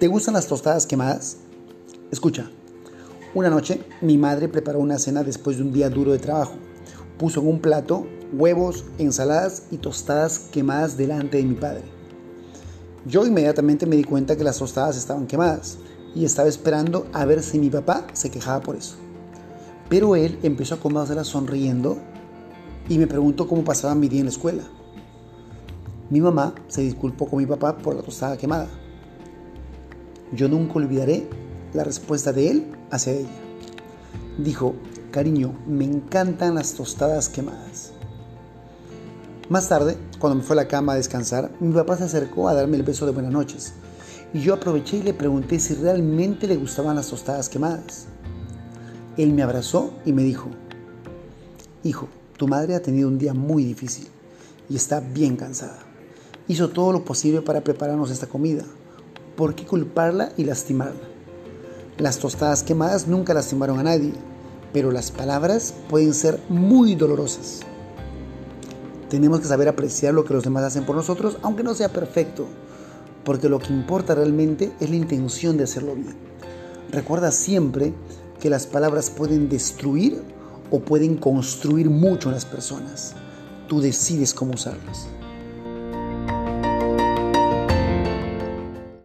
¿Te gustan las tostadas quemadas? Escucha, una noche mi madre preparó una cena después de un día duro de trabajo. Puso en un plato huevos, ensaladas y tostadas quemadas delante de mi padre. Yo inmediatamente me di cuenta que las tostadas estaban quemadas y estaba esperando a ver si mi papá se quejaba por eso. Pero él empezó a comérselas sonriendo y me preguntó cómo pasaba mi día en la escuela. Mi mamá se disculpó con mi papá por la tostada quemada. Yo nunca olvidaré la respuesta de él hacia ella. Dijo, cariño, me encantan las tostadas quemadas. Más tarde, cuando me fue a la cama a descansar, mi papá se acercó a darme el beso de buenas noches. Y yo aproveché y le pregunté si realmente le gustaban las tostadas quemadas. Él me abrazó y me dijo, Hijo, tu madre ha tenido un día muy difícil y está bien cansada. Hizo todo lo posible para prepararnos esta comida, ¿por qué culparla y lastimarla? Las tostadas quemadas nunca lastimaron a nadie, pero las palabras pueden ser muy dolorosas. Tenemos que saber apreciar lo que los demás hacen por nosotros, aunque no sea perfecto, porque lo que importa realmente es la intención de hacerlo bien. Recuerda siempre que las palabras pueden destruir o pueden construir mucho en las personas. Tú decides cómo usarlas.